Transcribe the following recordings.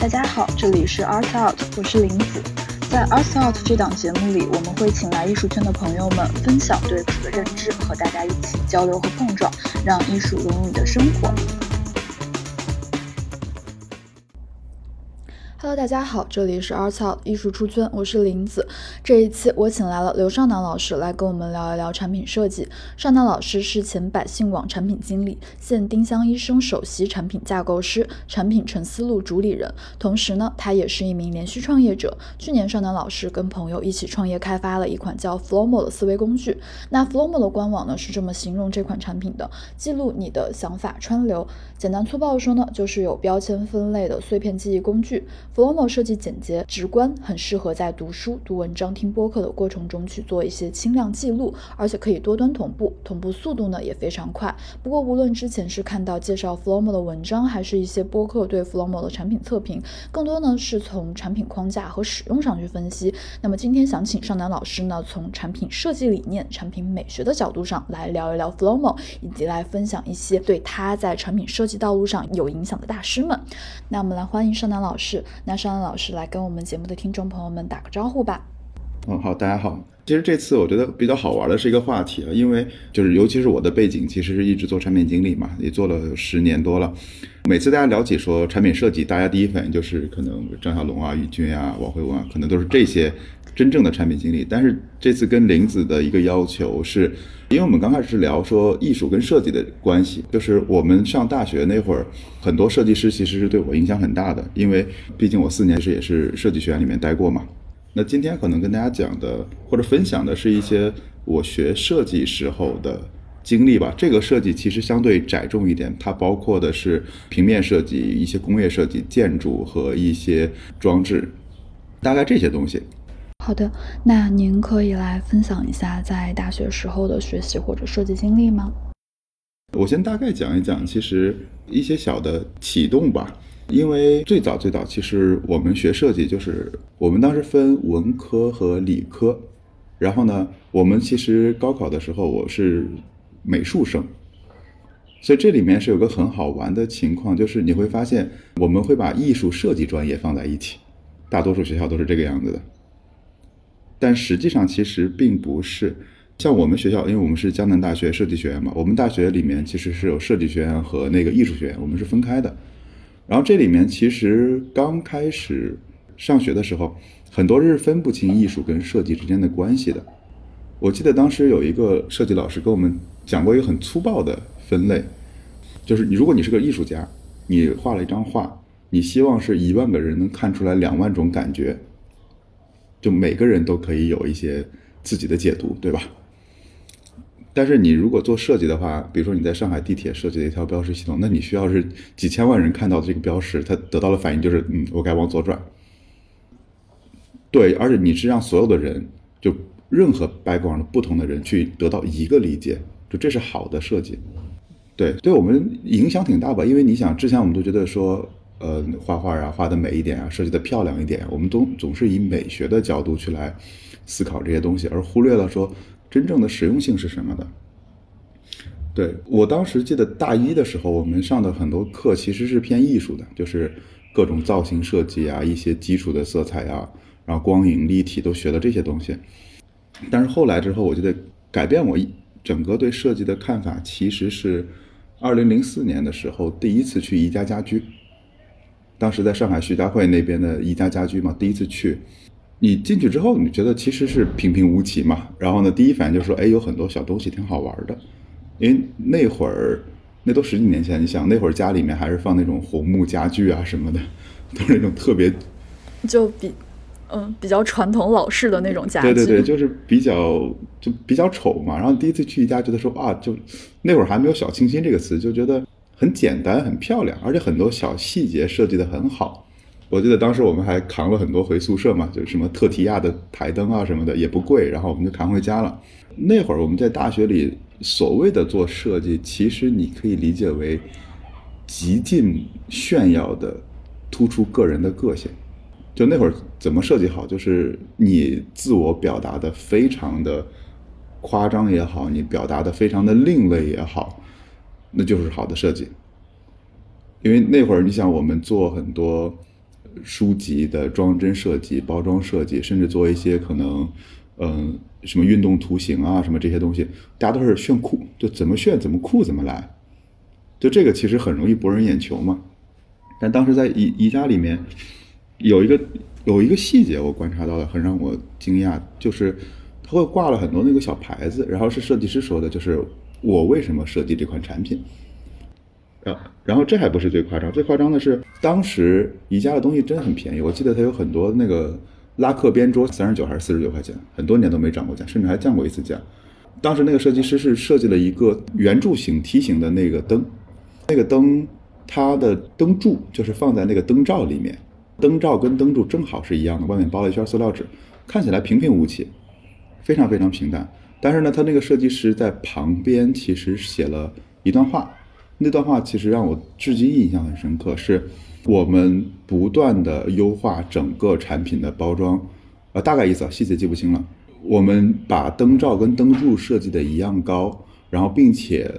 大家好，这里是 Art Out，我是林子。在 Art Out 这档节目里，我们会请来艺术圈的朋友们分享对此的认知，和大家一起交流和碰撞，让艺术融入你的生活。大家好，这里是 Art 艺术出圈，我是林子。这一期我请来了刘尚南老师来跟我们聊一聊产品设计。尚南老师是前百姓网产品经理，现丁香医生首席产品架构师，产品纯思路主理人。同时呢，他也是一名连续创业者。去年，尚南老师跟朋友一起创业，开发了一款叫 Flomo 的思维工具。那 Flomo 的官网呢是这么形容这款产品的：记录你的想法川流。简单粗暴说呢，就是有标签分类的碎片记忆工具。Flomo 设计简洁直观，很适合在读书、读文章、听播客的过程中去做一些轻量记录，而且可以多端同步，同步速度呢也非常快。不过，无论之前是看到介绍 Flomo 的文章，还是一些播客对 Flomo 的产品测评，更多呢是从产品框架和使用上去分析。那么今天想请尚南老师呢，从产品设计理念、产品美学的角度上来聊一聊 Flomo，以及来分享一些对他在产品设计道路上有影响的大师们。那我们来欢迎尚南老师。那尚恩老师来跟我们节目的听众朋友们打个招呼吧。嗯，好，大家好。其实这次我觉得比较好玩的是一个话题啊，因为就是尤其是我的背景其实是一直做产品经理嘛，也做了十年多了。每次大家聊起说产品设计，大家第一反应就是可能张小龙啊、宇军啊、王慧文啊，可能都是这些真正的产品经理。但是这次跟林子的一个要求是，因为我们刚开始是聊说艺术跟设计的关系，就是我们上大学那会儿，很多设计师其实是对我影响很大的，因为毕竟我四年是也是设计学院里面待过嘛。那今天可能跟大家讲的或者分享的是一些我学设计时候的经历吧。这个设计其实相对窄重一点，它包括的是平面设计、一些工业设计、建筑和一些装置，大概这些东西。好的，那您可以来分享一下在大学时候的学习或者设计经历吗？我先大概讲一讲，其实一些小的启动吧。因为最早最早，其实我们学设计就是我们当时分文科和理科，然后呢，我们其实高考的时候我是美术生，所以这里面是有个很好玩的情况，就是你会发现我们会把艺术设计专业放在一起，大多数学校都是这个样子的，但实际上其实并不是，像我们学校，因为我们是江南大学设计学院嘛，我们大学里面其实是有设计学院和那个艺术学院，我们是分开的。然后这里面其实刚开始上学的时候，很多是分不清艺术跟设计之间的关系的。我记得当时有一个设计老师跟我们讲过一个很粗暴的分类，就是你如果你是个艺术家，你画了一张画，你希望是一万个人能看出来两万种感觉，就每个人都可以有一些自己的解读，对吧？但是你如果做设计的话，比如说你在上海地铁设计的一条标识系统，那你需要是几千万人看到这个标识，他得到的反应就是，嗯，我该往左转。对，而且你是让所有的人，就任何 background 不同的人去得到一个理解，就这是好的设计。对，对我们影响挺大吧？因为你想，之前我们都觉得说，呃，画画啊，画的美一点啊，设计的漂亮一点，我们都总是以美学的角度去来思考这些东西，而忽略了说。真正的实用性是什么的？对我当时记得大一的时候，我们上的很多课其实是偏艺术的，就是各种造型设计啊，一些基础的色彩啊，然后光影、立体都学了这些东西。但是后来之后，我觉得改变我整个对设计的看法，其实是二零零四年的时候第一次去宜家家居，当时在上海徐家汇那边的宜家家居嘛，第一次去。你进去之后，你觉得其实是平平无奇嘛？然后呢，第一反应就是说，哎，有很多小东西挺好玩的。因为那会儿，那都十几年前，你想那会儿家里面还是放那种红木家具啊什么的，都是那种特别，就比嗯比较传统老式的那种家具。对对对，就是比较就比较丑嘛。然后第一次去一家，觉得说啊，就那会儿还没有小清新这个词，就觉得很简单、很漂亮，而且很多小细节设计的很好。我记得当时我们还扛了很多回宿舍嘛，就是什么特提亚的台灯啊什么的也不贵，然后我们就扛回家了。那会儿我们在大学里所谓的做设计，其实你可以理解为极尽炫耀的突出个人的个性。就那会儿怎么设计好，就是你自我表达的非常的夸张也好，你表达的非常的另类也好，那就是好的设计。因为那会儿你想我们做很多。书籍的装帧设计、包装设计，甚至做一些可能，嗯，什么运动图形啊，什么这些东西，大家都是炫酷，就怎么炫怎么酷怎么来，就这个其实很容易博人眼球嘛。但当时在宜宜家里面，有一个有一个细节我观察到了，很让我惊讶，就是他会挂了很多那个小牌子，然后是设计师说的，就是我为什么设计这款产品。然然后这还不是最夸张，最夸张的是当时宜家的东西真的很便宜，我记得它有很多那个拉客边桌，三十九还是四十九块钱，很多年都没涨过价，甚至还降过一次价。当时那个设计师是设计了一个圆柱形梯形的那个灯，那个灯它的灯柱就是放在那个灯罩里面，灯罩跟灯柱正好是一样的，外面包了一圈塑料纸，看起来平平无奇，非常非常平淡。但是呢，他那个设计师在旁边其实写了一段话。那段话其实让我至今印象很深刻，是我们不断的优化整个产品的包装，呃，大概意思啊，细节记不清了。我们把灯罩跟灯柱设计的一样高。然后，并且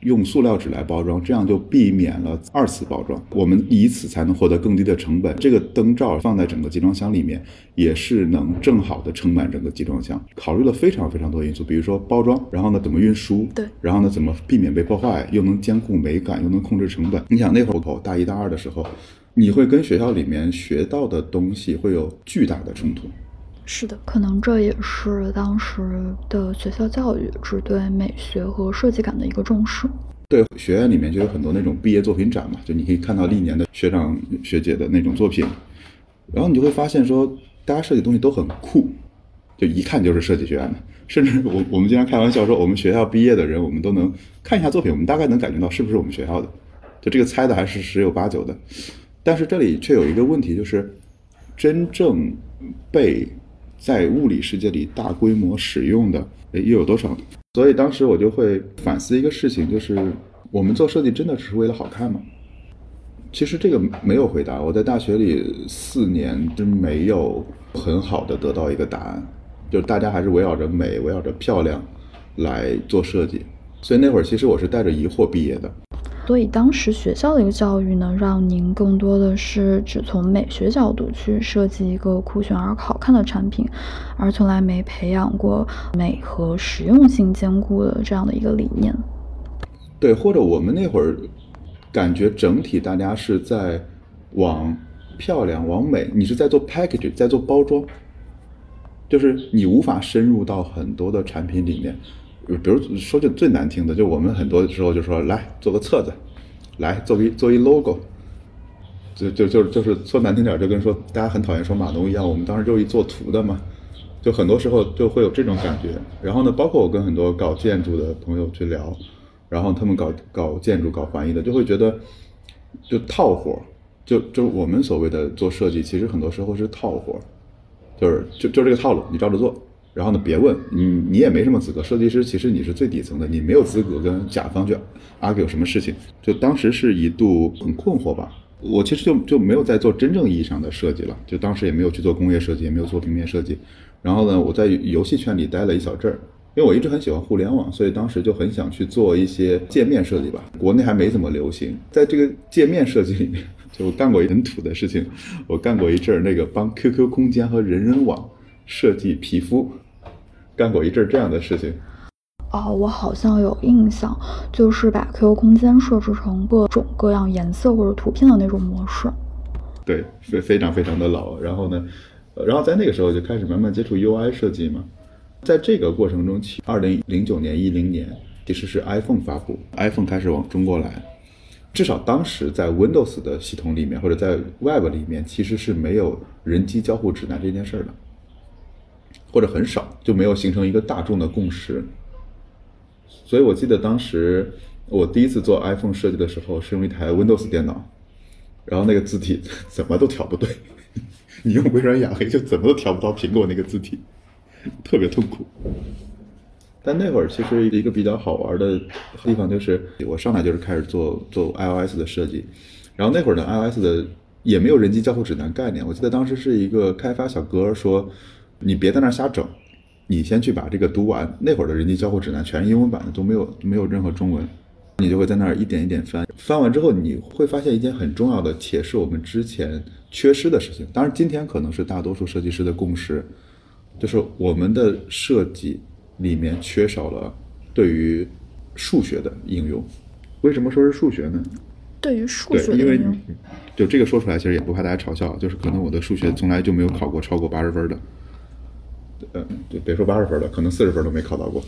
用塑料纸来包装，这样就避免了二次包装。我们以此才能获得更低的成本。这个灯罩放在整个集装箱里面，也是能正好的撑满整个集装箱。考虑了非常非常多因素，比如说包装，然后呢怎么运输，对，然后呢怎么避免被破坏，又能兼顾美感，又能控制成本。你想那会儿我大一大二的时候，你会跟学校里面学到的东西会有巨大的冲突。是的，可能这也是当时的学校教育只对美学和设计感的一个重视。对，学院里面就有很多那种毕业作品展嘛，就你可以看到历年的学长学姐的那种作品，然后你就会发现说，大家设计东西都很酷，就一看就是设计学院的。甚至我我们经常开玩笑说，我们学校毕业的人，我们都能看一下作品，我们大概能感觉到是不是我们学校的，就这个猜的还是十有八九的。但是这里却有一个问题，就是真正被在物理世界里大规模使用的又有多少？所以当时我就会反思一个事情，就是我们做设计真的只是为了好看吗？其实这个没有回答。我在大学里四年真没有很好的得到一个答案，就是大家还是围绕着美、围绕着漂亮来做设计。所以那会儿其实我是带着疑惑毕业的。所以当时学校的一个教育呢，让您更多的是只从美学角度去设计一个酷炫而好看的产品，而从来没培养过美和实用性兼顾的这样的一个理念。对，或者我们那会儿感觉整体大家是在往漂亮、往美，你是在做 package，在做包装，就是你无法深入到很多的产品里面。比如说句最难听的，就我们很多时候就说来做个册子，来做一做一 logo，就就就就是说难听点，就跟说大家很讨厌说码农一样，我们当时就一做图的嘛，就很多时候就会有这种感觉。然后呢，包括我跟很多搞建筑的朋友去聊，然后他们搞搞建筑、搞环艺的，就会觉得就套活，就就我们所谓的做设计，其实很多时候是套活，就是就就这个套路，你照着做。然后呢？别问你，你也没什么资格。设计师其实你是最底层的，你没有资格跟甲方去 argue 什么事情。就当时是一度很困惑吧。我其实就就没有在做真正意义上的设计了，就当时也没有去做工业设计，也没有做平面设计。然后呢，我在游戏圈里待了一小阵儿，因为我一直很喜欢互联网，所以当时就很想去做一些界面设计吧。国内还没怎么流行，在这个界面设计里面，就干过很土的事情。我干过一阵儿那个帮 QQ 空间和人人网设计皮肤。干过一阵这样的事情，哦，我好像有印象，就是把 QQ 空间设置成各种各样颜色或者图片的那种模式。对，非非常非常的老。然后呢，然后在那个时候就开始慢慢接触 UI 设计嘛。在这个过程中，二零零九年、一零年其实是 iPhone 发布，iPhone 开始往中国来。至少当时在 Windows 的系统里面或者在 Web 里面，其实是没有人机交互指南这件事儿的。或者很少就没有形成一个大众的共识，所以我记得当时我第一次做 iPhone 设计的时候，是用一台 Windows 电脑，然后那个字体怎么都调不对，你用微软雅黑就怎么都调不到苹果那个字体，特别痛苦。但那会儿其实一个比较好玩的地方就是，我上来就是开始做做 iOS 的设计，然后那会儿的 iOS 的也没有人机交互指南概念，我记得当时是一个开发小哥说。你别在那瞎整，你先去把这个读完。那会儿的人机交互指南全是英文版的，都没有没有任何中文。你就会在那儿一点一点翻，翻完之后你会发现一件很重要的，且是我们之前缺失的事情。当然，今天可能是大多数设计师的共识，就是我们的设计里面缺少了对于数学的应用。为什么说是数学呢？对于数对，学的因为，就这个说出来，其实也不怕大家嘲笑，就是可能我的数学从来就没有考过超过八十分的，呃，对，别说八十分了，可能四十分都没考到过。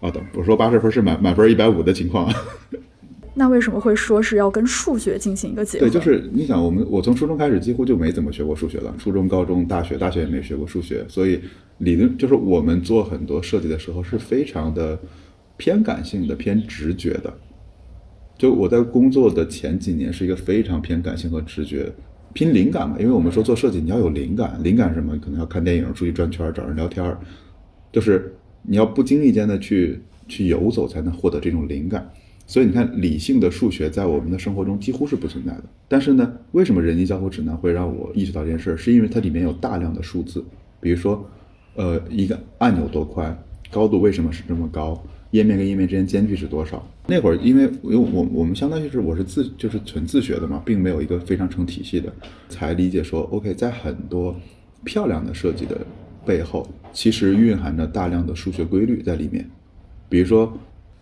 啊，等我说八十分是满满分一百五的情况。那为什么会说是要跟数学进行一个结合？对，就是你想，我们我从初中开始几乎就没怎么学过数学了，初中、高中、大学，大学也没学过数学，所以理论就是我们做很多设计的时候是非常的偏感性的、偏直觉的。就我在工作的前几年是一个非常偏感性和直觉，拼灵感嘛，因为我们说做设计你要有灵感，灵感什么？可能要看电影、出去转圈、找人聊天，就是你要不经意间的去去游走，才能获得这种灵感。所以你看，理性的数学在我们的生活中几乎是不存在的。但是呢，为什么人机交互指南会让我意识到这件事？是因为它里面有大量的数字，比如说，呃，一个按钮多宽，高度为什么是这么高，页面跟页面之间间距是多少？那会儿因为因为我我们相当于是我是自就是纯自学的嘛，并没有一个非常成体系的，才理解说，OK，在很多漂亮的设计的背后，其实蕴含着大量的数学规律在里面。比如说，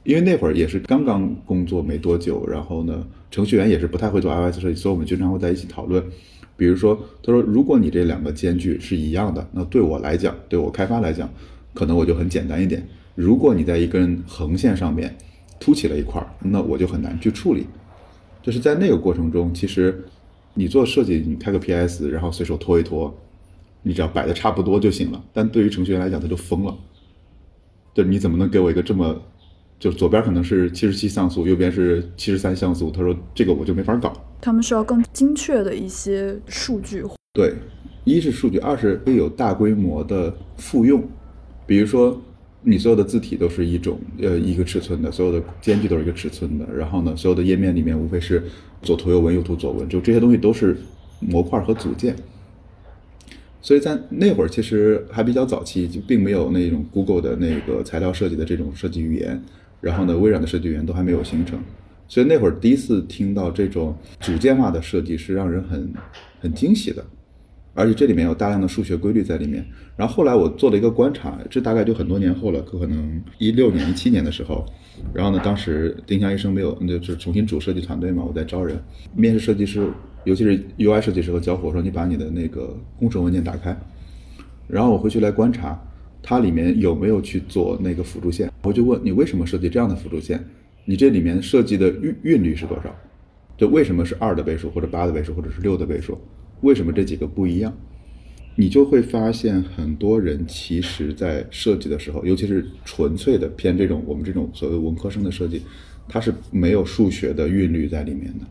因为那会儿也是刚刚工作没多久，然后呢，程序员也是不太会做 iOS 设计，所以我们经常会在一起讨论。比如说，他说，如果你这两个间距是一样的，那对我来讲，对我开发来讲，可能我就很简单一点。如果你在一根横线上面凸起了一块儿，那我就很难去处理。就是在那个过程中，其实你做设计，你开个 PS，然后随手拖一拖，你只要摆的差不多就行了。但对于程序员来讲，他就疯了。对，你怎么能给我一个这么，就左边可能是七十七像素，右边是七十三像素？他说这个我就没法搞。他们需要更精确的一些数据。对，一是数据，二是会有大规模的复用，比如说你所有的字体都是一种呃一个尺寸的，所有的间距都是一个尺寸的，然后呢，所有的页面里面无非是左图右文，右图左文，就这些东西都是模块和组件。所以在那会儿其实还比较早期，就并没有那种 Google 的那个材料设计的这种设计语言，然后呢，微软的设计语言都还没有形成，所以那会儿第一次听到这种组件化的设计是让人很很惊喜的，而且这里面有大量的数学规律在里面。然后后来我做了一个观察，这大概就很多年后了，可能一六年、一七年的时候，然后呢，当时丁香医生没有，那就是重新组设计团队嘛，我在招人，面试设计师，尤其是 UI 设计师和交互，说你把你的那个工程文件打开，然后我回去来观察它里面有没有去做那个辅助线，我就问你为什么设计这样的辅助线？你这里面设计的韵韵律是多少？就为什么是二的倍数，或者八的倍数，或者是六的倍数？为什么这几个不一样？你就会发现，很多人其实在设计的时候，尤其是纯粹的偏这种我们这种所谓文科生的设计，它是没有数学的韵律在里面的，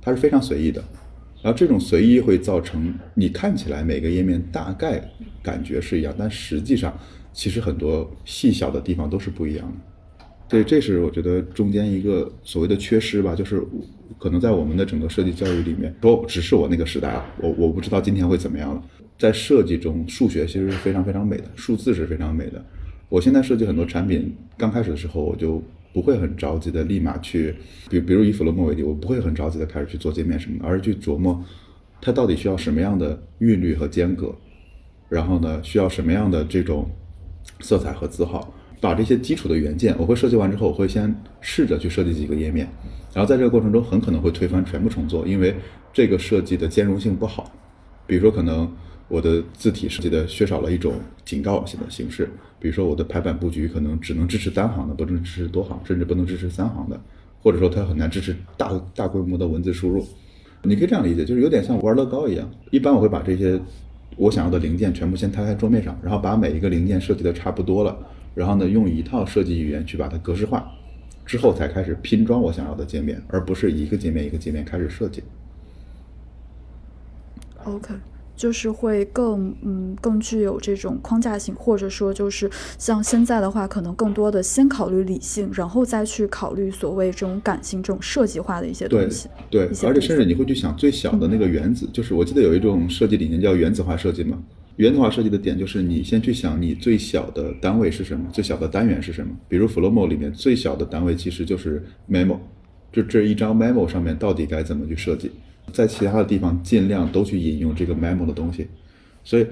它是非常随意的。然后这种随意会造成你看起来每个页面大概感觉是一样，但实际上其实很多细小的地方都是不一样的。所以这是我觉得中间一个所谓的缺失吧，就是可能在我们的整个设计教育里面，说只是我那个时代啊，我我不知道今天会怎么样了。在设计中，数学其实是非常非常美的，数字是非常美的。我现在设计很多产品，刚开始的时候我就不会很着急的立马去，比比如以弗洛姆为例，我不会很着急的开始去做界面什么的，而是去琢磨它到底需要什么样的韵律和间隔，然后呢，需要什么样的这种色彩和字号。把这些基础的元件，我会设计完之后，我会先试着去设计几个页面，然后在这个过程中很可能会推翻全部重做，因为这个设计的兼容性不好。比如说，可能我的字体设计的缺少了一种警告性的形式，比如说我的排版布局可能只能支持单行的，不能支持多行，甚至不能支持三行的，或者说它很难支持大大规模的文字输入。你可以这样理解，就是有点像玩乐高一样。一般我会把这些我想要的零件全部先摊开桌面上，然后把每一个零件设计的差不多了。然后呢，用一套设计语言去把它格式化，之后才开始拼装我想要的界面，而不是一个界面一个界面开始设计。OK，就是会更嗯更具有这种框架性，或者说就是像现在的话，可能更多的先考虑理性，然后再去考虑所谓这种感性、这种设计化的一些东西。对对，而且甚至你会去想最小的那个原子，就是我记得有一种设计理念叫原子化设计嘛，原子化设计的点就是你先去想你最小的单位是什么，最小的单元是什么。比如 Flomo 里面最小的单位其实就是 memo，就这一张 memo 上面到底该怎么去设计，在其他的地方尽量都去引用这个 memo 的东西。所以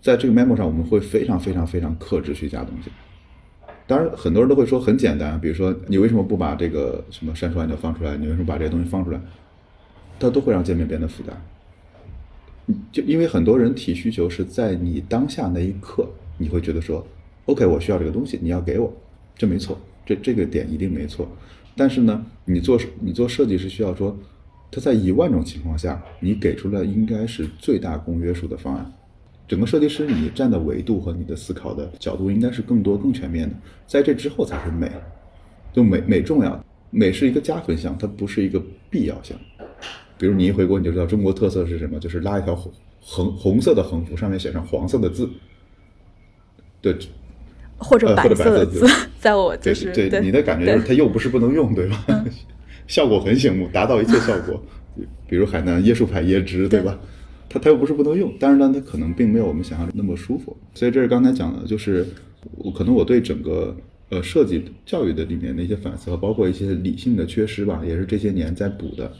在这个 memo 上，我们会非常非常非常克制去加东西。当然，很多人都会说很简单，比如说你为什么不把这个什么删除按钮放出来？你为什么把这些东西放出来？它都会让界面变得复杂。就因为很多人提需求是在你当下那一刻，你会觉得说，OK，我需要这个东西，你要给我，这没错，这这个点一定没错。但是呢，你做你做设计是需要说，它在一万种情况下，你给出了应该是最大公约数的方案。整个设计师你站的维度和你的思考的角度应该是更多更全面的，在这之后才是美。就美美重要，美是一个加分项，它不是一个必要项。比如你一回国你就知道中国特色是什么，就是拉一条红红红色的横幅，上面写上黄色的字，对，或者白色的字，在我就是对你的感觉就是它又不是不能用，对吧？效果很醒目，达到一切效果。比如海南椰树牌椰汁，对吧？它它又不是不能用，但是呢，它可能并没有我们想象的那么舒服。所以这是刚才讲的，就是我可能我对整个呃设计教育的里面的一些反思，和包括一些理性的缺失吧，也是这些年在补的。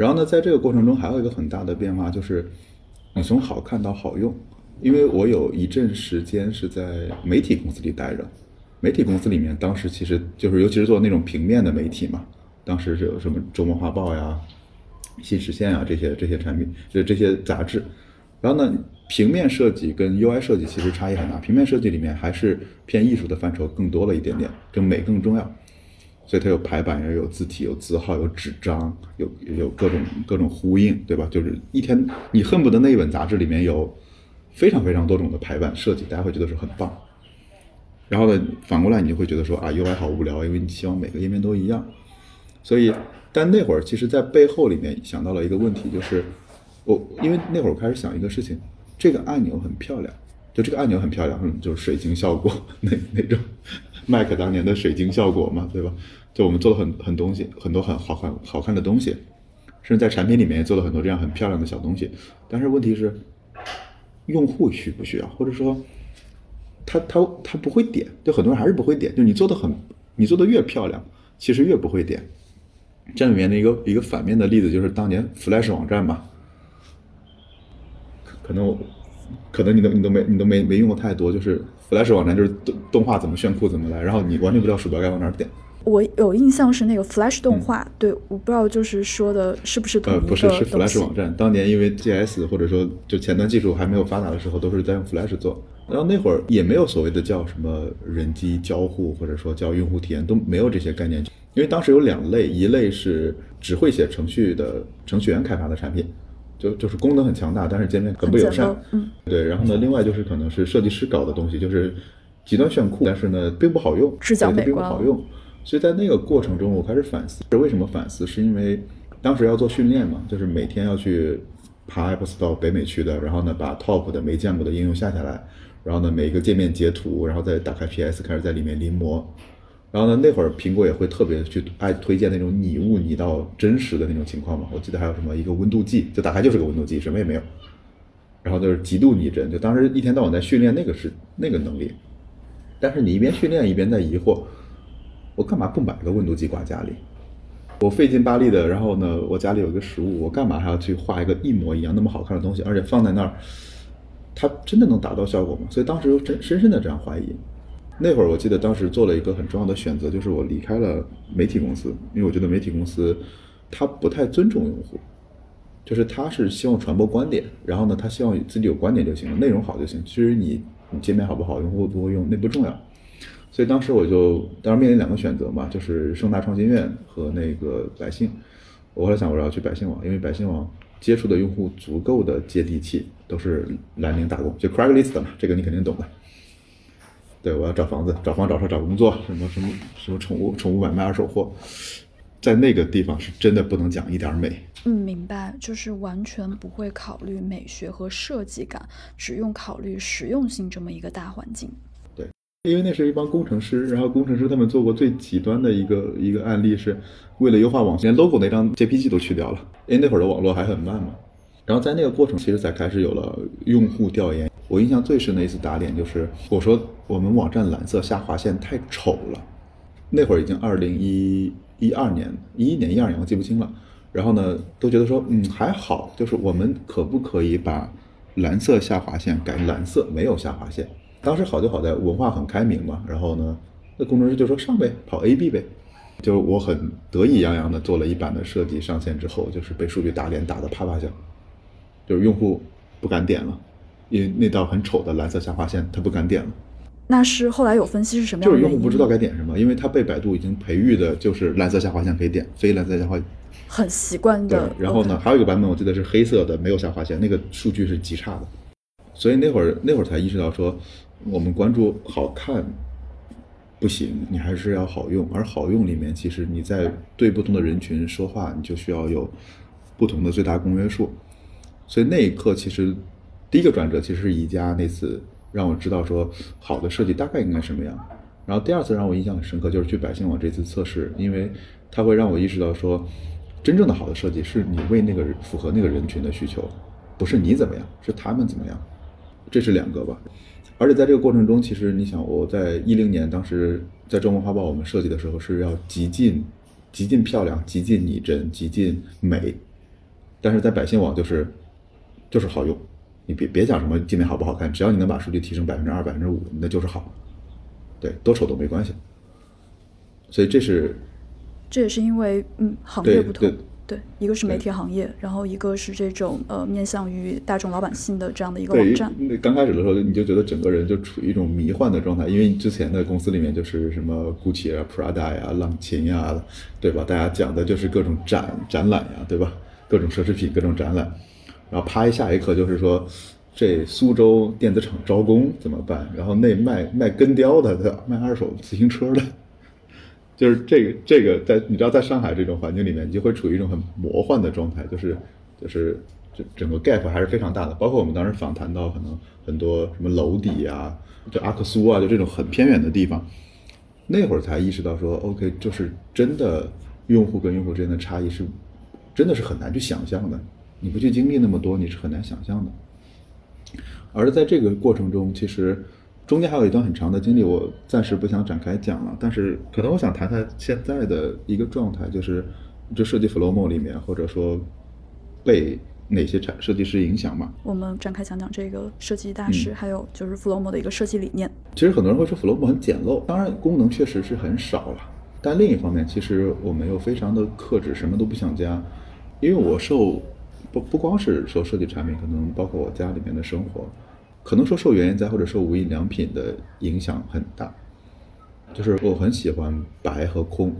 然后呢，在这个过程中还有一个很大的变化，就是你从好看到好用。因为我有一阵时间是在媒体公司里待着，媒体公司里面当时其实就是，尤其是做那种平面的媒体嘛，当时是有什么周末画报呀、新实现啊这些这些产品，就这些杂志。然后呢，平面设计跟 UI 设计其实差异很大，平面设计里面还是偏艺术的范畴更多了一点点，就美更重要。所以它有排版，也有字体，有字号，有纸张，有有各种各种呼应，对吧？就是一天你恨不得那一本杂志里面有非常非常多种的排版设计，大家会觉得是很棒。然后呢，反过来你就会觉得说啊，UI 好无聊，因为你希望每个页面都一样。所以，但那会儿其实，在背后里面想到了一个问题，就是我因为那会儿我开始想一个事情，这个按钮很漂亮，就这个按钮很漂亮，就是水晶效果 那那种。麦克当年的水晶效果嘛，对吧？就我们做了很很东西，很多很好看好看的东西，甚至在产品里面也做了很多这样很漂亮的小东西。但是问题是，用户需不需要？或者说，他他他不会点，就很多人还是不会点。就你做的很，你做的越漂亮，其实越不会点。这里面的一个一个反面的例子就是当年 Flash 网站嘛，可能我可能你都你都没你都没没用过太多，就是 Flash 网站就是动动画怎么炫酷怎么来，然后你完全不知道鼠标该往哪点。我有印象是那个 Flash 动画，对，我不知道就是说的是不是同一个不是，是 Flash 网站。当年因为 GS 或者说就前端技术还没有发达的时候，都是在用 Flash 做。然后那会儿也没有所谓的叫什么人机交互，或者说叫用户体验，都没有这些概念。因为当时有两类，一类是只会写程序的程序员开发的产品，就就是功能很强大，但是界面很不友善。嗯，对。然后呢，另外就是可能是设计师搞的东西，就是极端炫酷，但是呢并不好用，直角美并不好用。所以在那个过程中，我开始反思，是为什么反思？是因为当时要做训练嘛，就是每天要去爬 App Store 北美区的，然后呢把 Top 的没见过的应用下下来，然后呢每一个界面截图，然后再打开 PS 开始在里面临摹。然后呢那会儿苹果也会特别去爱推荐那种拟物拟到真实的那种情况嘛。我记得还有什么一个温度计，就打开就是个温度计，什么也没有。然后就是极度拟真，就当时一天到晚在训练那个是那个能力。但是你一边训练一边在疑惑。我干嘛不买个温度计挂家里？我费劲巴力的，然后呢，我家里有一个实物，我干嘛还要去画一个一模一样那么好看的东西？而且放在那儿，它真的能达到效果吗？所以当时真深深的这样怀疑。那会儿我记得当时做了一个很重要的选择，就是我离开了媒体公司，因为我觉得媒体公司他不太尊重用户，就是他是希望传播观点，然后呢，他希望自己有观点就行了，内容好就行。其实你你界面好不好，用户不会用，那不重要。所以当时我就当时面临两个选择嘛，就是盛大创新院和那个百姓。我后来想，我要去百姓网，因为百姓网接触的用户足够的接地气，都是蓝领打工，就 Craigslist 嘛，这个你肯定懂的。对，我要找房子、找房、找车、找工作，什么什么什么宠物、宠物买卖、二手货，在那个地方是真的不能讲一点美。嗯，明白，就是完全不会考虑美学和设计感，只用考虑实用性这么一个大环境。对因为那是一帮工程师，然后工程师他们做过最极端的一个一个案例，是为了优化网连 logo 那张 JPG 都去掉了，因为那会儿的网络还很慢嘛。然后在那个过程，其实才开始有了用户调研。我印象最深的一次打脸就是我说我们网站蓝色下划线太丑了，那会儿已经二零一一二年、一一年、一二年，我记不清了。然后呢，都觉得说，嗯，还好，就是我们可不可以把蓝色下划线改蓝色，没有下划线？当时好就好在文化很开明嘛。然后呢，那工程师就说上呗，跑 A B 呗。就是我很得意洋洋的做了一版的设计上线之后，就是被数据打脸打得啪啪响，就是用户不敢点了，因为那道很丑的蓝色下划线他不敢点了。那是后来有分析是什么样的？就是用户不知道该点什么，因为他被百度已经培育的就是蓝色下划线可以点，非蓝色下划很习惯的。然后呢，还有一个版本我记得是黑色的，没有下划线，那个数据是极差的。所以那会儿那会儿才意识到说，我们关注好看。不行，你还是要好用。而好用里面，其实你在对不同的人群说话，你就需要有不同的最大公约数。所以那一刻，其实第一个转折其实是宜家那次让我知道说好的设计大概应该什么样。然后第二次让我印象很深刻，就是去百姓网这次测试，因为它会让我意识到说，真正的好的设计是你为那个人符合那个人群的需求，不是你怎么样，是他们怎么样。这是两个吧。而且在这个过程中，其实你想，我在一零年当时在中国画报我们设计的时候是要极尽、极尽漂亮、极尽拟真、极尽美，但是在百姓网就是就是好用，你别别讲什么界面好不好看，只要你能把数据提升百分之二、百分之五，那就是好，对，多丑都没关系。所以这是，这也是因为嗯行业不同。对，一个是媒体行业，然后一个是这种呃面向于大众老百姓的这样的一个网站。那刚开始的时候，你就觉得整个人就处于一种迷幻的状态，因为之前的公司里面就是什么 GUCCI 啊、Prada 呀、浪琴呀，对吧？大家讲的就是各种展展览呀，对吧？各种奢侈品、各种展览。然后啪一下一刻就是说，这苏州电子厂招工怎么办？然后那卖卖根雕的，卖二手自行车的。就是这个这个在你知道在上海这种环境里面，你就会处于一种很魔幻的状态，就是就是这整个 gap 还是非常大的。包括我们当时访谈到可能很多什么楼底啊，就阿克苏啊，就这种很偏远的地方，那会儿才意识到说，OK，就是真的用户跟用户之间的差异是真的是很难去想象的。你不去经历那么多，你是很难想象的。而在这个过程中，其实。中间还有一段很长的经历，我暂时不想展开讲了。但是可能我想谈谈现在的一个状态，就是这设计 Flomo 里面，或者说被哪些产设计师影响嘛？我们展开讲讲这个设计大师，还有就是 Flomo 的一个设计理念。其实很多人会说 Flomo 很简陋，当然功能确实是很少了。但另一方面，其实我们又非常的克制，什么都不想加。因为我受不不光是说设计产品，可能包括我家里面的生活。可能说受原研哉或者受无印良品的影响很大，就是我很喜欢白和空，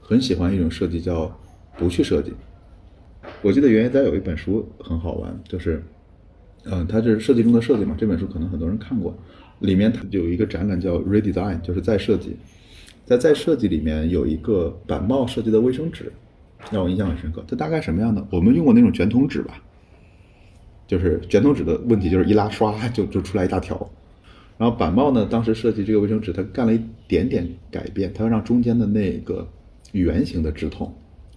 很喜欢一种设计叫不去设计。我记得原研哉有一本书很好玩，就是，嗯，它是设计中的设计嘛。这本书可能很多人看过，里面它有一个展览叫 Redesign，就是再设计。在再设计里面有一个板帽设计的卫生纸，让我印象很深刻。它大概什么样的？我们用过那种卷筒纸吧？就是卷筒纸的问题，就是一拉刷就就出来一大条。然后板帽呢，当时设计这个卫生纸，它干了一点点改变，它让中间的那个圆形的纸筒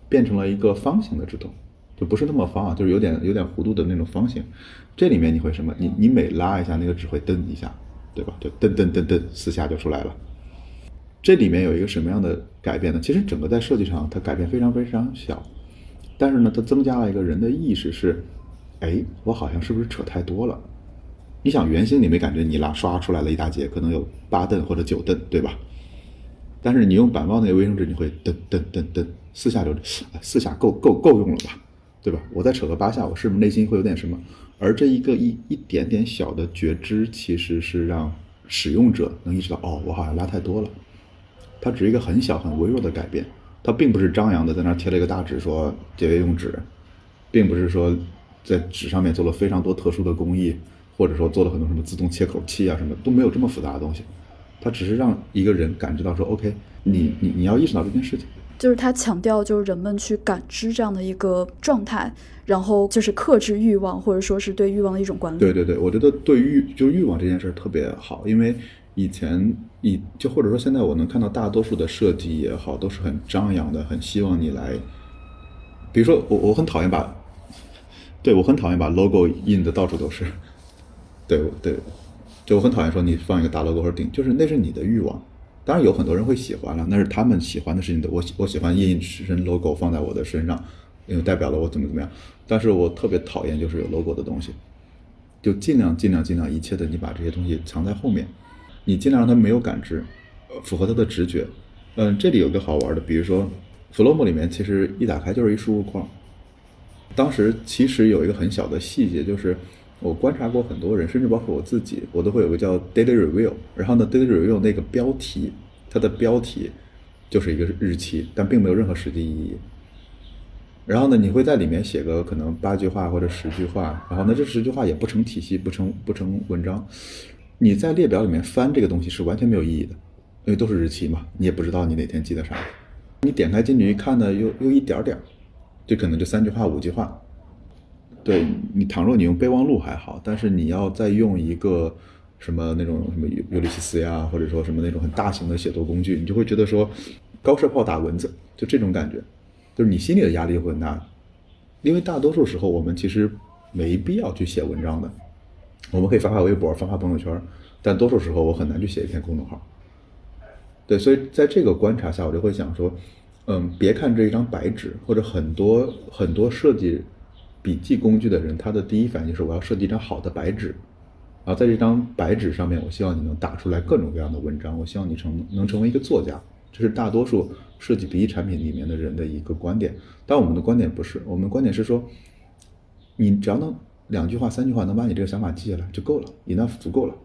变成了一个方形的纸筒，就不是那么方啊，就是有点有点弧度的那种方形。这里面你会什么？你你每拉一下那个纸会噔一下，对吧？就噔噔噔噔四下就出来了。这里面有一个什么样的改变呢？其实整个在设计上它改变非常非常小，但是呢，它增加了一个人的意识是。哎，我好像是不是扯太多了？你想圆形，你没感觉你拉刷出来了一大截，可能有八蹬或者九蹬，对吧？但是你用板报那个卫生纸，你会蹬蹬蹬蹬四下就四下够够够用了吧？对吧？我再扯个八下，我是不是内心会有点什么？而这一个一一点点小的觉知，其实是让使用者能意识到，哦，我好像拉太多了。它只是一个很小很微弱的改变，它并不是张扬的在那贴了一个大纸说节约用纸，并不是说。在纸上面做了非常多特殊的工艺，或者说做了很多什么自动切口器啊，什么都没有这么复杂的东西。它只是让一个人感知到说，OK，你你你要意识到这件事情。就是他强调，就是人们去感知这样的一个状态，然后就是克制欲望，或者说是对欲望的一种管理。对对对，我觉得对欲就欲望这件事特别好，因为以前以就或者说现在我能看到大多数的设计也好，都是很张扬的，很希望你来。比如说我我很讨厌把。对我很讨厌把 logo 印的到处都是。对对，就我很讨厌说你放一个大 logo 或者顶，就是那是你的欲望。当然有很多人会喜欢了，那是他们喜欢的事情的。我我喜欢印身 logo 放在我的身上，因为代表了我怎么怎么样。但是我特别讨厌就是有 logo 的东西，就尽量尽量尽量一切的你把这些东西藏在后面，你尽量让他没有感知，呃，符合他的直觉。嗯，这里有个好玩的，比如说 f l o m 里面其实一打开就是一输入框。当时其实有一个很小的细节，就是我观察过很多人，甚至包括我自己，我都会有个叫 Daily Review。然后呢，Daily Review 那个标题，它的标题就是一个日期，但并没有任何实际意义。然后呢，你会在里面写个可能八句话或者十句话，然后呢，这十句话也不成体系，不成不成文章。你在列表里面翻这个东西是完全没有意义的。因为都是日期嘛，你也不知道你哪天记得啥。你点开进去一看呢，又又一点点，就可能就三句话、五句话。对你，倘若你用备忘录还好，但是你要再用一个什么那种什么尤利西斯呀，或者说什么那种很大型的写作工具，你就会觉得说高射炮打蚊子，就这种感觉，就是你心里的压力会很大。因为大多数时候我们其实没必要去写文章的，我们可以发发微博、发发朋友圈，但多数时候我很难去写一篇公众号。对，所以在这个观察下，我就会想说，嗯，别看这一张白纸，或者很多很多设计笔记工具的人，他的第一反应就是我要设计一张好的白纸，然后在这张白纸上面，我希望你能打出来各种各样的文章，我希望你成能成为一个作家，这是大多数设计笔记产品里面的人的一个观点。但我们的观点不是，我们的观点是说，你只要能两句话、三句话能把你这个想法记下来就够了，enough 足够了。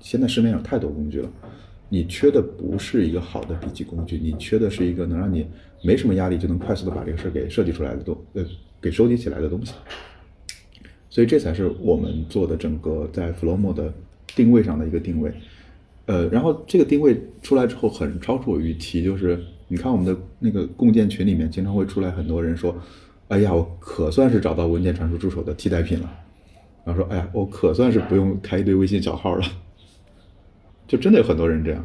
现在市面上太多工具了。你缺的不是一个好的笔记工具，你缺的是一个能让你没什么压力就能快速的把这个事儿给设计出来的东，呃，给收集起来的东西。所以这才是我们做的整个在 Flowmo 的定位上的一个定位。呃，然后这个定位出来之后很超出我预期，就是你看我们的那个共建群里面经常会出来很多人说，哎呀，我可算是找到文件传输助手的替代品了。然后说，哎呀，我可算是不用开一堆微信小号了。就真的有很多人这样，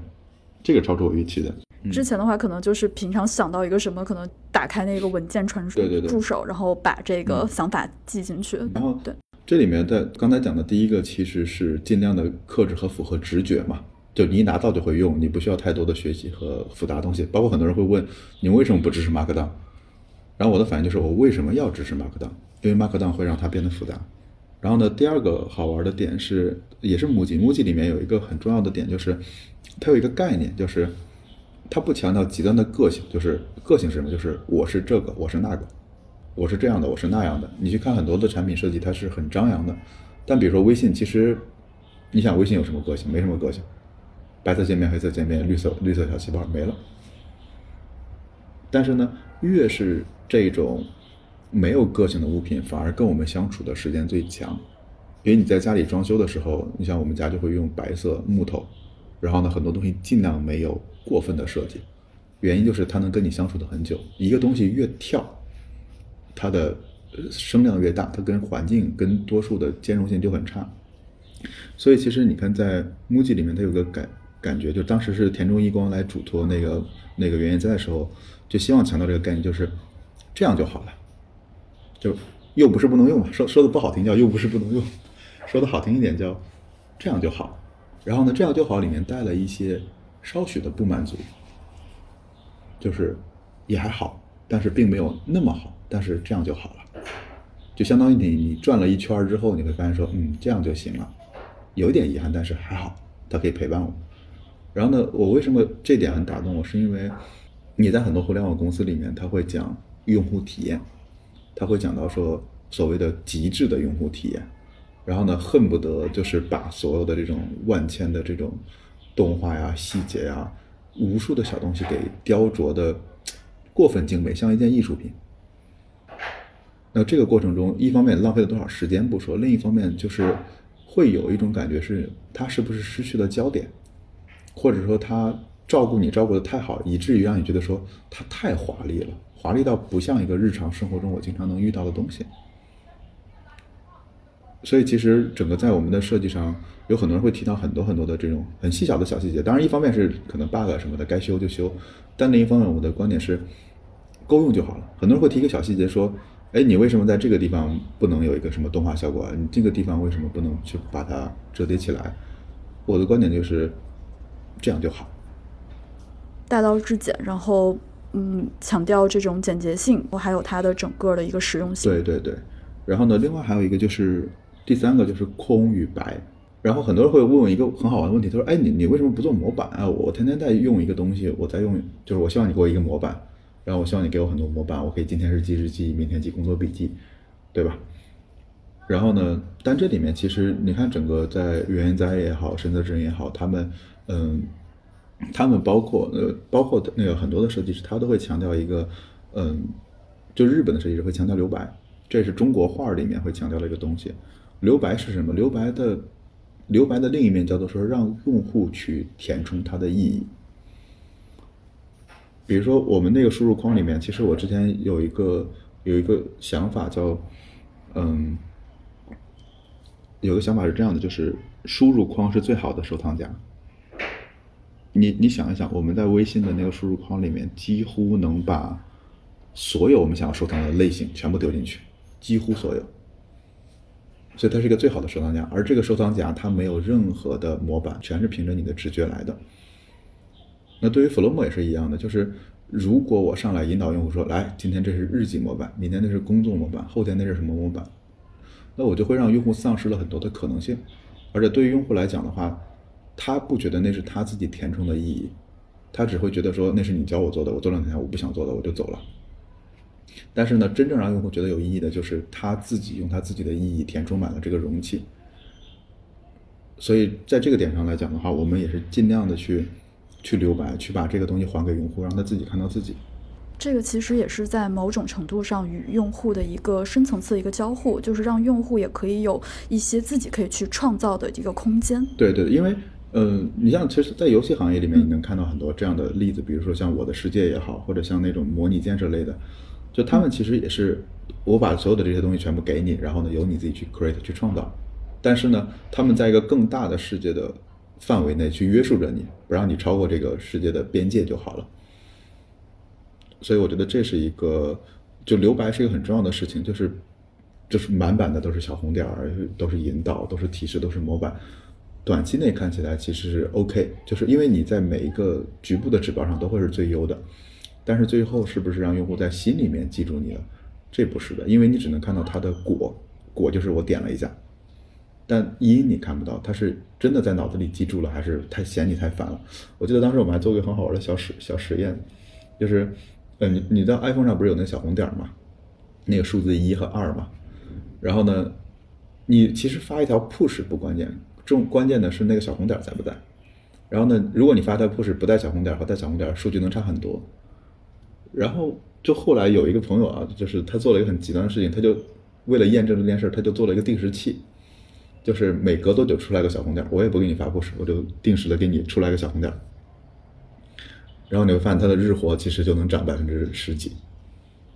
这个超出我预期的。之前的话，可能就是平常想到一个什么，可能打开那个文件传输助手，然后把这个想法记进去。然后对，这里面在刚才讲的第一个，其实是尽量的克制和符合直觉嘛。就你一拿到就会用，你不需要太多的学习和复杂东西。包括很多人会问，你为什么不支持 Markdown？然后我的反应就是，我为什么要支持 Markdown？因为 Markdown 会让它变得复杂。然后呢，第二个好玩的点是，也是母鸡。母鸡里面有一个很重要的点，就是它有一个概念，就是它不强调极端的个性，就是个性是什么？就是我是这个，我是那个，我是这样的，我是那样的。你去看很多的产品设计，它是很张扬的。但比如说微信，其实你想微信有什么个性？没什么个性，白色界面、黑色界面、绿色绿色小气泡没了。但是呢，越是这种。没有个性的物品反而跟我们相处的时间最强，因为你在家里装修的时候，你像我们家就会用白色木头，然后呢，很多东西尽量没有过分的设计，原因就是它能跟你相处的很久。一个东西越跳，它的声量越大，它跟环境跟多数的兼容性就很差。所以其实你看，在 MUJI 里面，它有个感感觉，就当时是田中一光来嘱托那个那个原因在的时候，就希望强调这个概念，就是这样就好了。就又不是不能用嘛，说说的不好听叫又不是不能用，说的好听一点叫这样就好。然后呢，这样就好里面带了一些稍许的不满足，就是也还好，但是并没有那么好，但是这样就好了。就相当于你你转了一圈之后，你会发现说，嗯，这样就行了，有点遗憾，但是还好，它可以陪伴我。然后呢，我为什么这点很打动我，是因为你在很多互联网公司里面，他会讲用户体验。他会讲到说所谓的极致的用户体验，然后呢，恨不得就是把所有的这种万千的这种动画呀、细节呀、无数的小东西给雕琢的过分精美，像一件艺术品。那这个过程中，一方面浪费了多少时间不说，另一方面就是会有一种感觉是，他是不是失去了焦点，或者说他照顾你照顾的太好，以至于让你觉得说他太华丽了。华丽到不像一个日常生活中我经常能遇到的东西，所以其实整个在我们的设计上，有很多人会提到很多很多的这种很细小的小细节。当然，一方面是可能 bug 什么的该修就修，但另一方面我的观点是，够用就好了。很多人会提一个小细节说，哎，你为什么在这个地方不能有一个什么动画效果？你这个地方为什么不能去把它折叠起来？我的观点就是这样就好。大道至简，然后嗯，强调这种简洁性，我还有它的整个的一个实用性。对对对，然后呢，另外还有一个就是第三个就是空与白。然后很多人会问我一个很好玩的问题，他说：“哎，你你为什么不做模板啊？我天天在用一个东西，我在用，就是我希望你给我一个模板，然后我希望你给我很多模板，我可以今天是记日记，明天记工作笔记，对吧？然后呢，但这里面其实你看，整个在原研哉也好，深泽直人也好，他们嗯，他们包括呃，包括那个很多的设计师，他都会强调一个嗯，就日本的设计师会强调留白，这是中国画里面会强调的一个东西。留白是什么？留白的。留白的另一面叫做说，让用户去填充它的意义。比如说，我们那个输入框里面，其实我之前有一个有一个想法叫，嗯，有个想法是这样的，就是输入框是最好的收藏夹。你你想一想，我们在微信的那个输入框里面，几乎能把所有我们想要收藏的类型全部丢进去，几乎所有。所以它是一个最好的收藏夹，而这个收藏夹它没有任何的模板，全是凭着你的直觉来的。那对于 Flomo 也是一样的，就是如果我上来引导用户说，来，今天这是日记模板，明天那是工作模板，后天那是什么模板，那我就会让用户丧失了很多的可能性。而且对于用户来讲的话，他不觉得那是他自己填充的意义，他只会觉得说那是你教我做的，我做两天我不想做的，我就走了。但是呢，真正让用户觉得有意义的，就是他自己用他自己的意义填充满了这个容器。所以在这个点上来讲的话，我们也是尽量的去去留白，去把这个东西还给用户，让他自己看到自己。这个其实也是在某种程度上与用户的一个深层次的一个交互，就是让用户也可以有一些自己可以去创造的一个空间。对对，因为嗯，你像其实，在游戏行业里面，你能看到很多这样的例子，比如说像《我的世界》也好，或者像那种模拟建设类的。就他们其实也是，我把所有的这些东西全部给你，然后呢，由你自己去 create 去创造。但是呢，他们在一个更大的世界的范围内去约束着你，不让你超过这个世界的边界就好了。所以我觉得这是一个，就留白是一个很重要的事情，就是就是满版的都是小红点儿，都是引导，都是提示，都是模板。短期内看起来其实是 OK，就是因为你在每一个局部的指标上都会是最优的。但是最后是不是让用户在心里面记住你了？这不是的，因为你只能看到它的果，果就是我点了一下，但因你看不到，他是真的在脑子里记住了，还是太嫌你太烦了？我记得当时我们还做过很好玩的小实小实验，就是，呃，你你在 iPhone 上不是有那小红点吗？那个数字一和二嘛，然后呢，你其实发一条 push 不关键，重关键的是那个小红点在不在。然后呢，如果你发的 push 不带小红点和带小红点，数据能差很多。然后就后来有一个朋友啊，就是他做了一个很极端的事情，他就为了验证这件事，他就做了一个定时器，就是每隔多久出来个小红点，我也不给你发布时，我就定时的给你出来个小红点，然后你会发现它的日活其实就能涨百分之十几，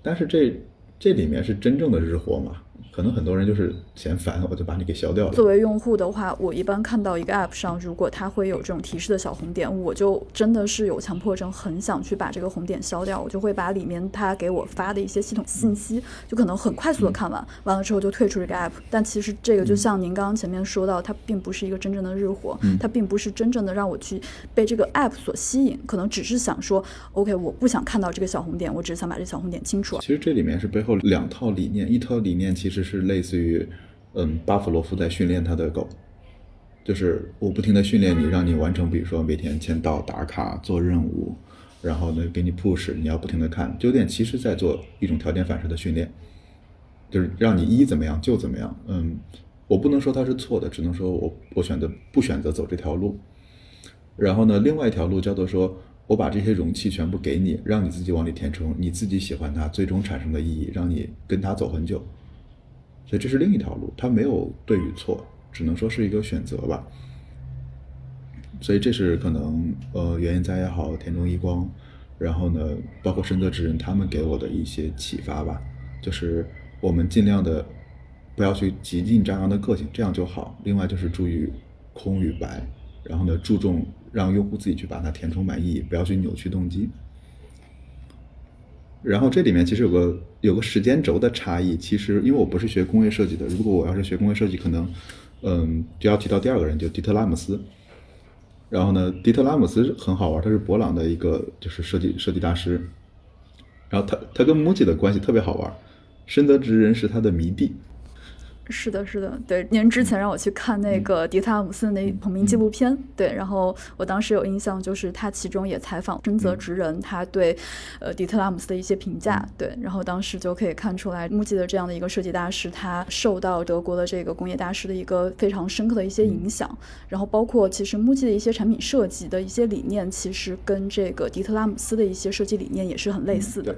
但是这这里面是真正的日活吗？可能很多人就是嫌烦，我就把你给消掉了。作为用户的话，我一般看到一个 app 上，如果它会有这种提示的小红点，我就真的是有强迫症，很想去把这个红点消掉。我就会把里面它给我发的一些系统信息，就可能很快速的看完，完了之后就退出这个 app。但其实这个就像您刚刚前面说到，它并不是一个真正的日活，它并不是真正的让我去被这个 app 所吸引，可能只是想说，OK，我不想看到这个小红点，我只是想把这小红点清除。其实这里面是背后两套理念，一套理念其实实是类似于。嗯，巴甫洛夫在训练他的狗，就是我不停的训练你，让你完成，比如说每天签到、打卡、做任务，然后呢给你 push，你要不停的看，就有点其实在做一种条件反射的训练，就是让你一怎么样就怎么样。嗯，我不能说它是错的，只能说我我选择不选择走这条路。然后呢，另外一条路叫做说我把这些容器全部给你，让你自己往里填充，你自己喜欢它，最终产生的意义，让你跟它走很久。所以这是另一条路，它没有对与错，只能说是一个选择吧。所以这是可能呃，原研哉也好，田中一光，然后呢，包括深泽直人他们给我的一些启发吧。就是我们尽量的不要去极尽张扬的个性，这样就好。另外就是注意空与白，然后呢，注重让用户自己去把它填充满意，不要去扭曲动机。然后这里面其实有个有个时间轴的差异。其实因为我不是学工业设计的，如果我要是学工业设计，可能嗯就要提到第二个人，就迪特拉姆斯。然后呢，迪特拉姆斯很好玩，他是博朗的一个就是设计设计大师。然后他他跟 MUJI 的关系特别好玩，深泽直人是他的迷弟。是的，是的，对。您之前让我去看那个迪特拉姆斯的那同名纪录片，对。然后我当时有印象，就是他其中也采访深泽直人，他对呃迪特拉姆斯的一些评价，对。然后当时就可以看出来，MUJI 的这样的一个设计大师，他受到德国的这个工业大师的一个非常深刻的一些影响。然后包括其实 MUJI 的一些产品设计的一些理念，其实跟这个迪特拉姆斯的一些设计理念也是很类似的。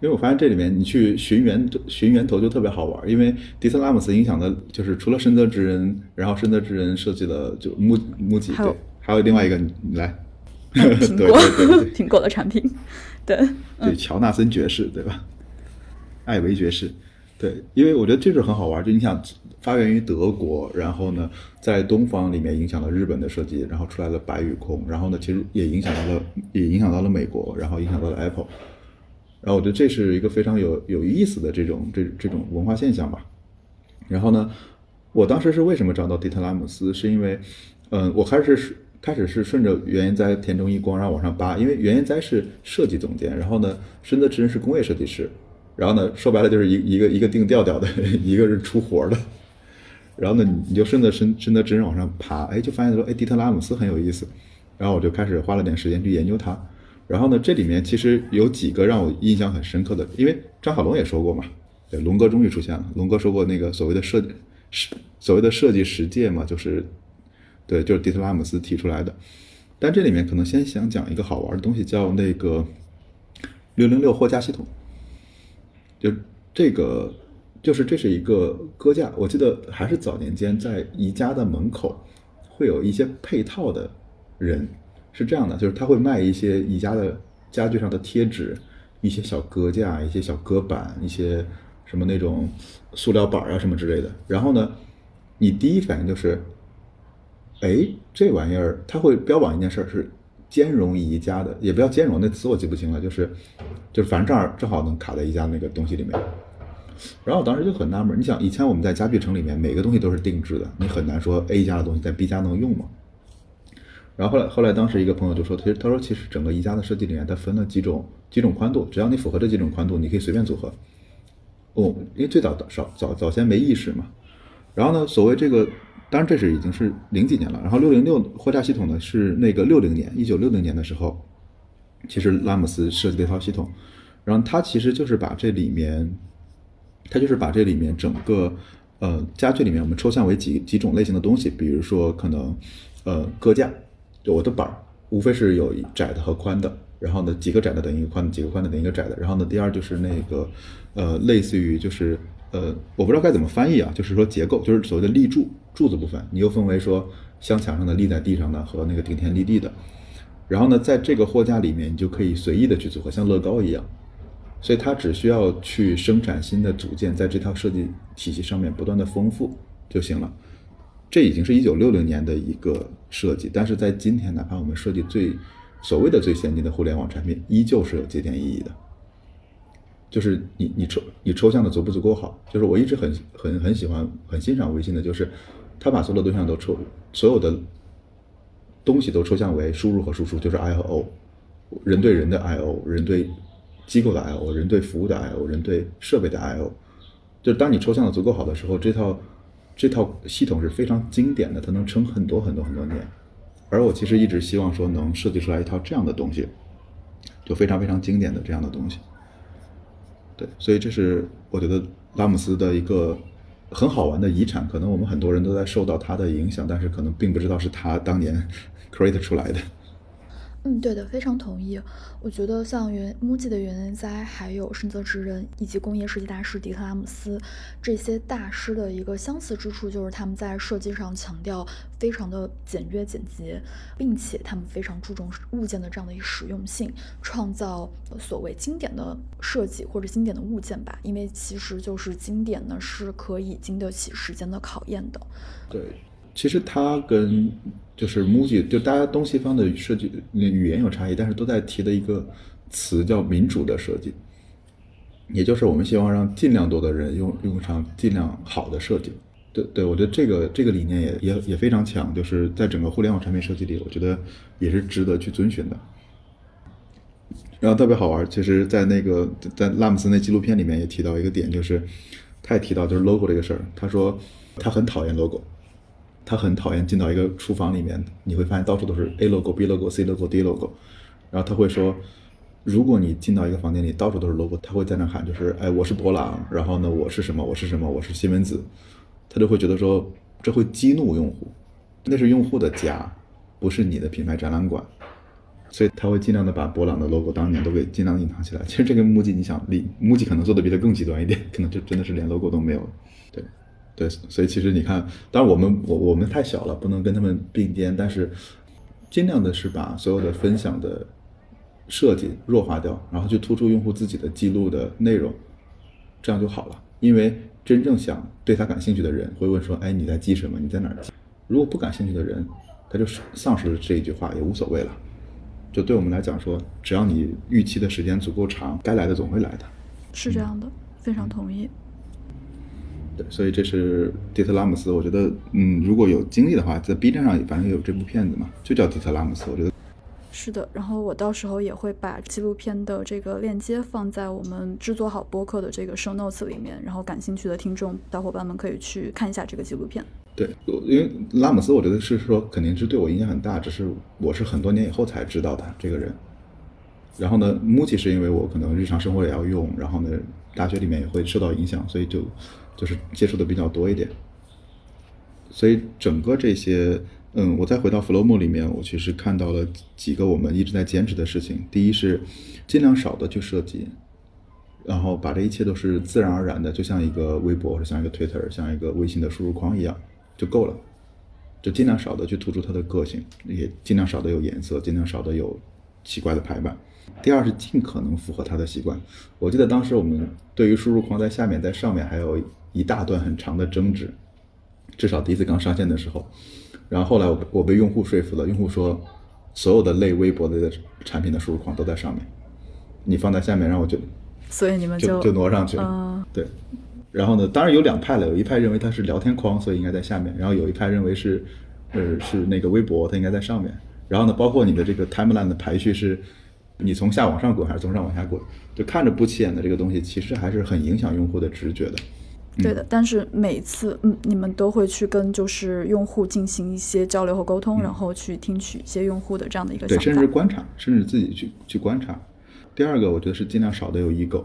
因为我发现这里面你去寻源寻源头就特别好玩，因为迪斯拉姆斯影响的就是除了深泽直人，然后深泽直人设计的就木木吉，对，还有另外一个你来，苹果 苹果的产品，对，对乔纳森爵士对吧？艾维爵士，对，因为我觉得这是很好玩，就你想发源于德国，然后呢在东方里面影响了日本的设计，然后出来了白与空，然后呢其实也影响到了也影响到了美国，然后影响到了 Apple。然后我觉得这是一个非常有有意思的这种这这种文化现象吧。然后呢，我当时是为什么找到迪特拉姆斯？是因为，嗯，我开始是开始是顺着原研哉田中一光然后往上扒，因为原研哉是设计总监，然后呢，深泽直人是工业设计师，然后呢，说白了就是一一个一个定调调的，一个是出活的。然后呢，你就顺着深深泽直人往上爬，哎，就发现说，哎，迪特拉姆斯很有意思。然后我就开始花了点时间去研究他。然后呢，这里面其实有几个让我印象很深刻的，因为张小龙也说过嘛，对，龙哥终于出现了。龙哥说过那个所谓的设所谓的设计实践嘛，就是对，就是迪特拉姆斯提出来的。但这里面可能先想讲一个好玩的东西，叫那个六零六货架系统。就这个，就是这是一个搁架，我记得还是早年间在宜家的门口会有一些配套的人。是这样的，就是他会卖一些宜家的家具上的贴纸，一些小搁架，一些小搁板，一些什么那种塑料板啊什么之类的。然后呢，你第一反应就是，哎，这玩意儿他会标榜一件事儿是兼容宜家的，也不要兼容那词我记不清了，就是就是反正正好正好能卡在宜家那个东西里面。然后我当时就很纳闷，你想以前我们在家具城里面每个东西都是定制的，你很难说 A 家的东西在 B 家能用吗？然后后来，后来当时一个朋友就说，其实他说其实整个宜家的设计里面，它分了几种几种宽度，只要你符合这几种宽度，你可以随便组合。哦，因为最早早早早先没意识嘛。然后呢，所谓这个，当然这是已经是零几年了。然后六零六货架系统呢是那个六零年，一九六零年的时候，其实拉姆斯设计的一套系统。然后他其实就是把这里面，他就是把这里面整个呃家具里面我们抽象为几几种类型的东西，比如说可能呃搁架。就我的板儿，无非是有窄的和宽的，然后呢，几个窄的等于一个宽的，几个宽的等于一个窄的。然后呢，第二就是那个，呃，类似于就是呃，我不知道该怎么翻译啊，就是说结构，就是所谓的立柱柱子部分，你又分为说镶墙上的、立在地上的和那个顶天立地的。然后呢，在这个货架里面，你就可以随意的去组合，像乐高一样。所以它只需要去生产新的组件，在这套设计体系上面不断的丰富就行了。这已经是一九六零年的一个设计，但是在今天，哪怕我们设计最所谓的最先进的互联网产品，依旧是有节点意义的。就是你你抽你抽象的足不足够好？就是我一直很很很喜欢很欣赏微信的，就是他把所有的对象都抽，所有的东西都抽象为输入和输出，就是 I 和 O，人对人的 I O，人对机构的 I O，人对服务的 I O，人对设备的 I O。就是当你抽象的足够好的时候，这套。这套系统是非常经典的，它能撑很多很多很多年。而我其实一直希望说能设计出来一套这样的东西，就非常非常经典的这样的东西。对，所以这是我觉得拉姆斯的一个很好玩的遗产。可能我们很多人都在受到他的影响，但是可能并不知道是他当年 create 出来的。嗯，对的，非常同意。我觉得像原 MUJI 的原研哉，还有深泽直人以及工业设计大师迪特拉姆斯这些大师的一个相似之处，就是他们在设计上强调非常的简约简洁，并且他们非常注重物件的这样的一个实用性，创造所谓经典的设计或者经典的物件吧。因为其实就是经典呢，是可以经得起时间的考验的。对。其实它跟就是 MUJI，就大家东西方的设计语言有差异，但是都在提的一个词叫民主的设计。也就是我们希望让尽量多的人用用上尽量好的设计。对对，我觉得这个这个理念也也也非常强，就是在整个互联网产品设计里，我觉得也是值得去遵循的。然后特别好玩，其实，在那个在拉姆斯那纪录片里面也提到一个点，就是他也提到就是 logo 这个事儿。他说他很讨厌 logo，他很讨厌进到一个厨房里面，你会发现到处都是 A logo、B logo、C logo、D logo。然后他会说，如果你进到一个房间里到处都是 logo，他会在那喊，就是哎，我是博朗，然后呢，我是什么，我是什么，我是西门子，他就会觉得说这会激怒用户，那是用户的家，不是你的品牌展览馆。所以他会尽量的把博朗的 logo 当年都给尽量隐藏起来。其实这个 MUJI，你想，离 MUJI 可能做的比他更极端一点，可能就真的是连 logo 都没有。对，对，所以其实你看，当然我们我我们太小了，不能跟他们并肩，但是尽量的是把所有的分享的设计弱化掉，然后去突出用户自己的记录的内容，这样就好了。因为真正想对他感兴趣的人会问说，哎，你在记什么？你在哪儿记？如果不感兴趣的人，他就丧失了这一句话也无所谓了。就对我们来讲说，只要你预期的时间足够长，该来的总会来的。是这样的，非常同意。对，所以这是迪特拉姆斯。我觉得，嗯，如果有精力的话，在 B 站上反正也有这部片子嘛，就叫迪特拉姆斯。我觉得是的。然后我到时候也会把纪录片的这个链接放在我们制作好播客的这个 show notes 里面，然后感兴趣的听众小伙伴们可以去看一下这个纪录片。对，因为拉姆斯，我觉得是说肯定是对我影响很大，只是我是很多年以后才知道的这个人。然后呢，MUJI 是因为我可能日常生活也要用，然后呢，大学里面也会受到影响，所以就就是接触的比较多一点。所以整个这些，嗯，我再回到 Flowmo 里面，我其实看到了几个我们一直在坚持的事情。第一是尽量少的去设计，然后把这一切都是自然而然的，就像一个微博或者像一个 Twitter、像一个微信的输入框一样。就够了，就尽量少的去突出它的个性，也尽量少的有颜色，尽量少的有奇怪的排版。第二是尽可能符合他的习惯。我记得当时我们对于输入框在下面，在上面还有一大段很长的争执，至少第一次刚上线的时候。然后后来我我被用户说服了，用户说所有的类微博类的产品的输入框都在上面，你放在下面，然后我就所以你们就就挪上去了，对。然后呢？当然有两派了，有一派认为它是聊天框，所以应该在下面；然后有一派认为是，呃，是那个微博，它应该在上面。然后呢，包括你的这个 timeline 的排序是，你从下往上滚还是从上往下滚，就看着不起眼的这个东西，其实还是很影响用户的直觉的。对的，但是每次，嗯，你们都会去跟就是用户进行一些交流和沟通，然后去听取一些用户的这样的一个对，甚至观察，甚至自己去去观察。第二个，我觉得是尽量少的有 ego。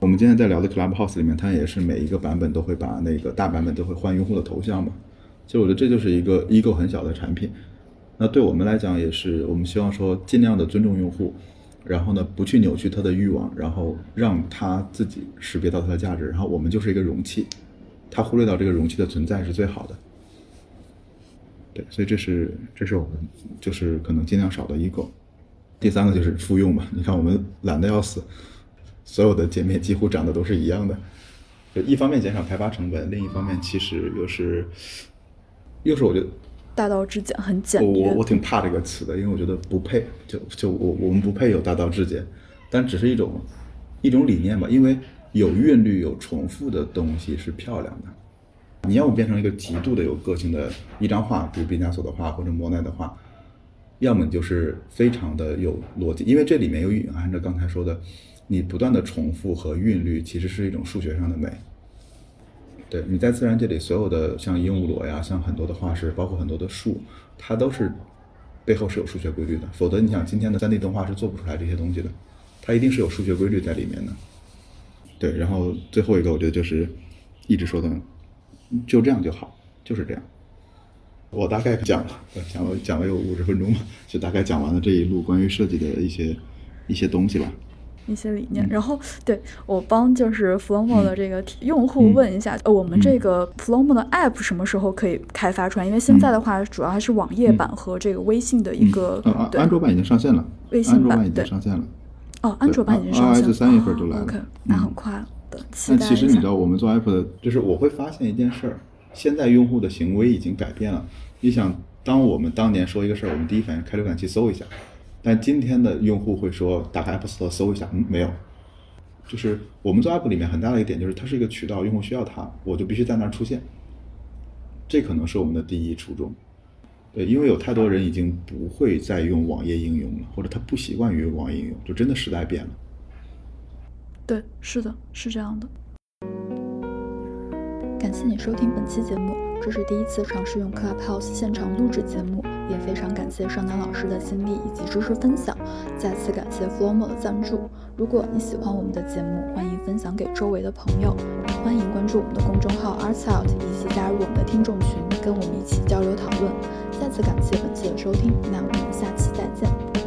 我们今天在聊的 Clubhouse 里面，它也是每一个版本都会把那个大版本都会换用户的头像嘛。其实我觉得这就是一个 ego 很小的产品。那对我们来讲也是，我们希望说尽量的尊重用户，然后呢不去扭曲他的欲望，然后让他自己识别到它的价值。然后我们就是一个容器，他忽略到这个容器的存在是最好的。对，所以这是这是我们就是可能尽量少的 ego。第三个就是复用嘛，你看我们懒得要死。所有的界面几乎长得都是一样的，一方面减少开发成本，另一方面其实又是，又是我觉得大道至简很简约。我我我挺怕这个词的，因为我觉得不配，就就我我们不配有大道至简，但只是一种一种理念吧。因为有韵律、有重复的东西是漂亮的。你要么变成一个极度的有个性的一张画，比如毕加索的画或者莫奈的画，要么就是非常的有逻辑，因为这里面有隐含着刚才说的。你不断的重复和韵律，其实是一种数学上的美。对，你在自然界里所有的像鹦鹉螺呀，像很多的化石，包括很多的树，它都是背后是有数学规律的。否则，你想今天的三 D 动画是做不出来这些东西的，它一定是有数学规律在里面的。对，然后最后一个，我觉得就是一直说的，就这样就好，就是这样。我大概讲了，讲了讲了有五十分钟吧，就大概讲完了这一路关于设计的一些一些东西吧。一些理念，然后对我帮就是 Flowmo 的这个用户问一下，呃，我们这个 Flowmo 的 App 什么时候可以开发出来？因为现在的话，主要还是网页版和这个微信的一个。对，安卓版已经上线了。微信版已经上线了。哦，安卓版已经上线了。三月份就来了。OK，那很快的。但其实你知道，我们做 App 的，就是我会发现一件事儿，现在用户的行为已经改变了。你想，当我们当年说一个事儿，我们第一反应开浏览器搜一下。但今天的用户会说，打开 App Store 搜一下，嗯，没有。就是我们做 app 里面很大的一点就是它是一个渠道，用户需要它，我就必须在那儿出现。这可能是我们的第一初衷。对，因为有太多人已经不会再用网页应用了，或者他不习惯于网页应用，就真的时代变了。对，是的，是这样的。感谢你收听本期节目，这是第一次尝试用 Clubhouse 现场录制节目，也非常感谢尚南老师的经历以及知识分享。再次感谢 Flomo 的赞助。如果你喜欢我们的节目，欢迎分享给周围的朋友，也欢迎关注我们的公众号 Arts Out，以及加入我们的听众群，跟我们一起交流讨论。再次感谢本期的收听，那我们下期再见。